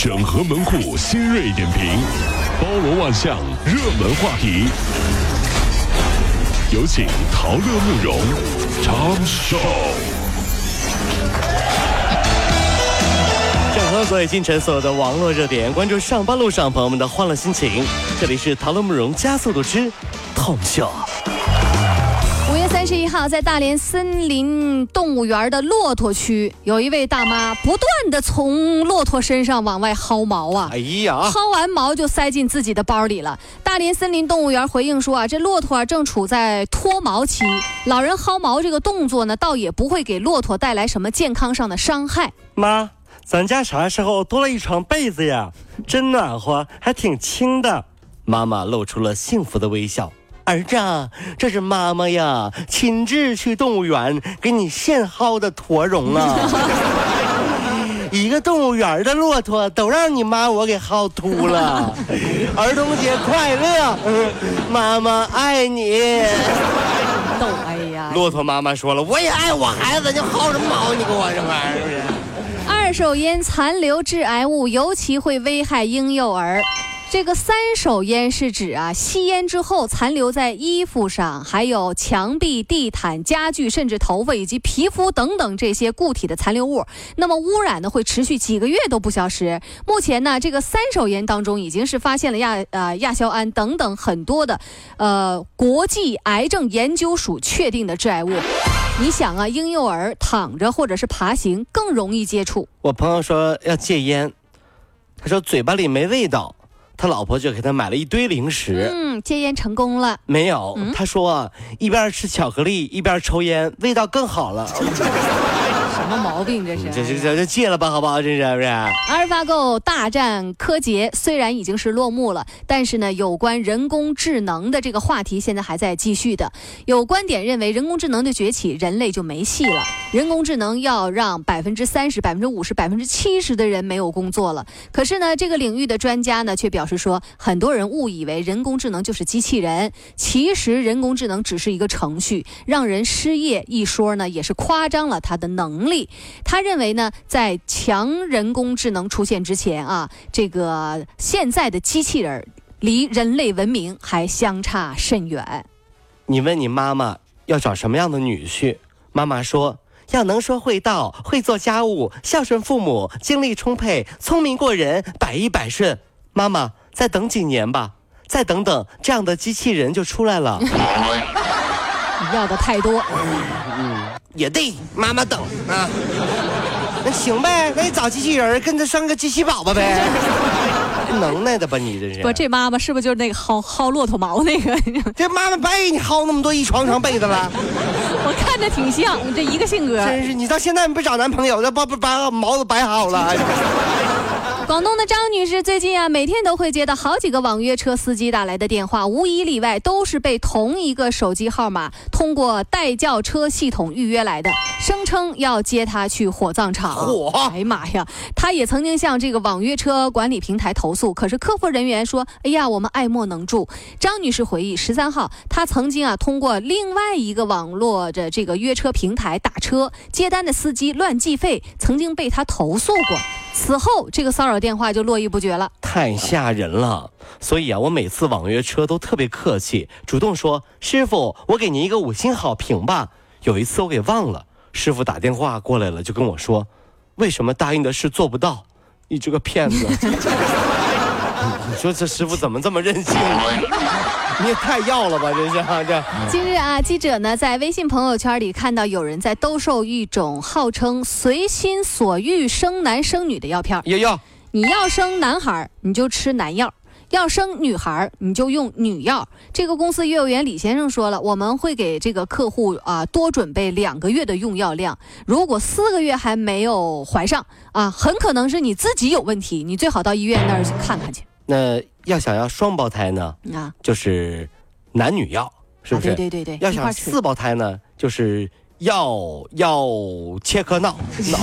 整合门户新锐点评，包罗万象，热门话题。有请陶乐慕容长寿。整合所有今晨所有的网络热点，关注上班路上朋友们的欢乐心情。这里是陶乐慕容加速度之痛秀。十一号，在大连森林动物园的骆驼区，有一位大妈不断的从骆驼身上往外薅毛啊！哎呀，薅完毛就塞进自己的包里了。大连森林动物园回应说啊，这骆驼啊正处在脱毛期，老人薅毛这个动作呢，倒也不会给骆驼带来什么健康上的伤害。妈，咱家啥时候多了一床被子呀？真暖和，还挺轻的。妈妈露出了幸福的微笑。儿子，这是妈妈呀，亲自去动物园给你现薅的驼绒啊！一个动物园的骆驼都让你妈我给薅秃了。儿童节快乐，妈妈爱你。逗，哎呀！骆驼妈妈说了，我也爱我孩子，你薅什么毛？你给我这玩意儿！二手烟残留致癌物，尤其会危害婴幼儿。这个三手烟是指啊，吸烟之后残留在衣服上，还有墙壁、地毯、家具，甚至头发以及皮肤等等这些固体的残留物。那么污染呢，会持续几个月都不消失。目前呢，这个三手烟当中已经是发现了亚呃亚硝胺等等很多的，呃国际癌症研究署确定的致癌物。你想啊，婴幼儿躺着或者是爬行更容易接触。我朋友说要戒烟，他说嘴巴里没味道。他老婆就给他买了一堆零食，嗯，戒烟成功了。没有，他说一边吃巧克力一边抽烟，味道更好了。什么毛病这是？这这这这戒了吧，好不好？这是不是？阿尔法狗大战柯洁虽然已经是落幕了，但是呢，有关人工智能的这个话题现在还在继续的。有观点认为，人工智能的崛起，人类就没戏了。人工智能要让百分之三十、百分之五十、百分之七十的人没有工作了。可是呢，这个领域的专家呢，却表示说，很多人误以为人工智能就是机器人，其实人工智能只是一个程序，让人失业一说呢，也是夸张了它的能力。他认为呢，在强人工智能出现之前啊，这个现在的机器人离人类文明还相差甚远。你问你妈妈要找什么样的女婿，妈妈说要能说会道、会做家务、孝顺父母、精力充沛、聪明过人、百依百顺。妈妈再等几年吧，再等等，这样的机器人就出来了。你要的太多。嗯也对，妈妈等啊，那行呗，那你找机器人跟他生个机器宝宝呗，能耐的吧你这是？不，这妈妈是不是就是那个薅薅骆驼毛那个？这妈妈白给你薅那么多一床床被子了，我看着挺像，这一个性格。真是，你到现在不找男朋友，那把把把毛都白薅了。广东的张女士最近啊，每天都会接到好几个网约车司机打来的电话，无一例外都是被同一个手机号码通过代叫车系统预约来的，声称要接她去火葬场。火！哎呀妈呀！她也曾经向这个网约车管理平台投诉，可是客服人员说：“哎呀，我们爱莫能助。”张女士回忆，十三号她曾经啊通过另外一个网络的这个约车平台打车，接单的司机乱计费，曾经被她投诉过。此后，这个骚扰电话就络绎不绝了，太吓人了。所以啊，我每次网约车都特别客气，主动说：“师傅，我给您一个五星好评吧。”有一次我给忘了，师傅打电话过来了，就跟我说：“为什么答应的事做不到？你这个骗子！” 你说这师傅怎么这么任性？你也太要了吧，这是这。近日啊，记者呢在微信朋友圈里看到有人在兜售一种号称随心所欲生男生女的药片。也要，你要生男孩你就吃男药；要生女孩你就用女药。这个公司业务员李先生说了，我们会给这个客户啊多准备两个月的用药量。如果四个月还没有怀上啊，很可能是你自己有问题，你最好到医院那儿去看看去。那要想要双胞胎呢？啊，就是男女要，是不是？对对对对。要想四胞胎呢，就是要要切克闹 闹。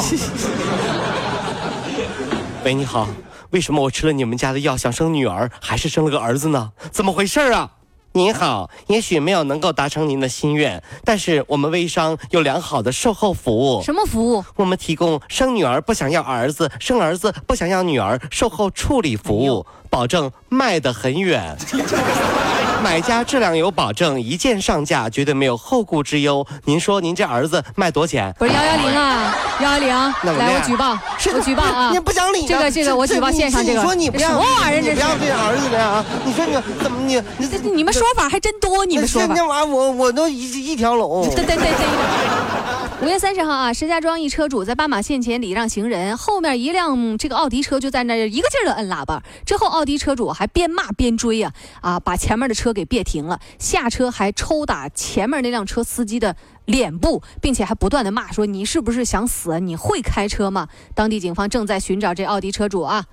喂，你好，为什么我吃了你们家的药想生女儿，还是生了个儿子呢？怎么回事啊？您好，也许没有能够达成您的心愿，但是我们微商有良好的售后服务。什么服务？我们提供生女儿不想要儿子，生儿子不想要女儿售后处理服务，保证卖得很远。买家质量有保证，一键上架，绝对没有后顾之忧。您说您这儿子卖多少钱？不是幺幺零啊，幺幺零，来我举报，我举报啊！你不讲理，这个这个我举报线上这个。你说你不要什么玩意儿？这不要这儿子的啊！你说你怎么你你你们说法还真多，你们说法。那玩意儿我我都一一条龙。对对对对。五月三十号啊，石家庄一车主在斑马线前礼让行人，后面一辆这个奥迪车就在那一个劲儿的摁喇叭。之后奥迪车主还边骂边追啊啊，把前面的车给别停了，下车还抽打前面那辆车司机的脸部，并且还不断的骂说：“你是不是想死？你会开车吗？”当地警方正在寻找这奥迪车主啊。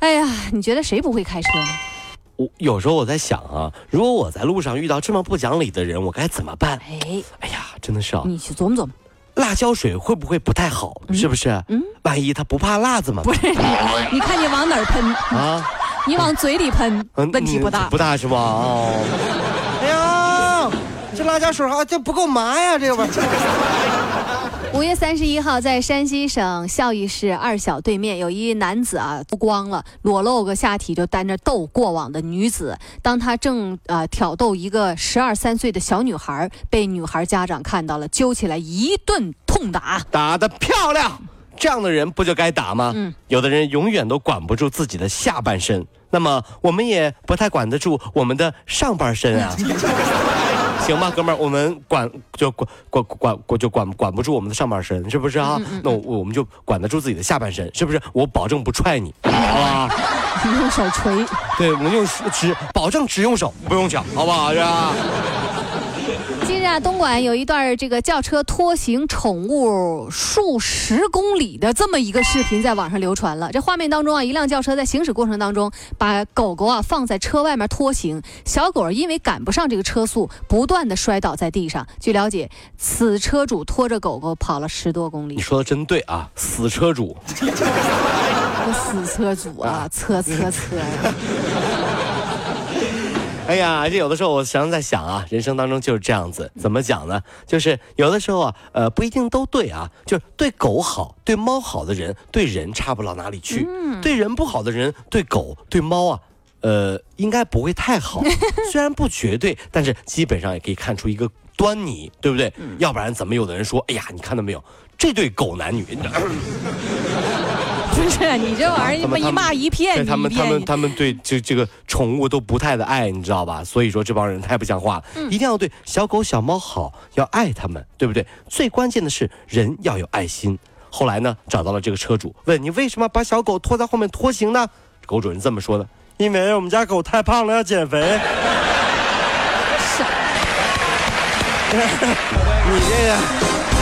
哎呀，你觉得谁不会开车呢？我有时候我在想啊，如果我在路上遇到这么不讲理的人，我该怎么办？哎，哎呀，真的是啊，你去琢磨琢磨，辣椒水会不会不太好？是不是？嗯，万一他不怕辣子吗？不是，你看你往哪儿喷啊？你往嘴里喷，问题不大，不大是吧？哦，哎呀，这辣椒水啊，这不够麻呀，这个玩意儿。五月三十一号，在山西省孝义市二小对面，有一男子啊，脱光了，裸露个下体，就在那逗过往的女子。当他正啊挑逗一个十二三岁的小女孩，被女孩家长看到了，揪起来一顿痛打，打得漂亮。这样的人不就该打吗？嗯，有的人永远都管不住自己的下半身，那么我们也不太管得住我们的上半身啊。行吧，哥们儿，我们管就管管管管就管管不住我们的上半身，是不是啊？那我我们就管得住自己的下半身，是不是？我保证不踹你，好吧？用手锤。对，我们用只保证只用手，不用脚，好不好？是吧？在东莞有一段这个轿车拖行宠物数十公里的这么一个视频在网上流传了。这画面当中啊，一辆轿车在行驶过程当中把狗狗啊放在车外面拖行，小狗因为赶不上这个车速，不断的摔倒在地上。据了解，此车主拖着狗狗跑了十多公里。你说的真对啊，死车主。死车主啊，车车车。哎呀，这有的时候我常常在想啊，人生当中就是这样子，怎么讲呢？就是有的时候啊，呃，不一定都对啊。就是对狗好、对猫好的人，对人差不了哪里去；对人不好的人，对狗、对猫啊，呃，应该不会太好。虽然不绝对，但是基本上也可以看出一个端倪，对不对？要不然怎么有的人说，哎呀，你看到没有，这对狗男女。不是你这玩意儿，一骂一片，他们他们他们对这这个宠物都不太的爱，你知道吧？所以说这帮人太不像话了，一定要对小狗小猫好，要爱他们，对不对？最关键的是人要有爱心。后来呢，找到了这个车主，问你为什么把小狗拖在后面拖行呢？狗主人这么说的：因为我们家狗太胖了，要减肥。你这个。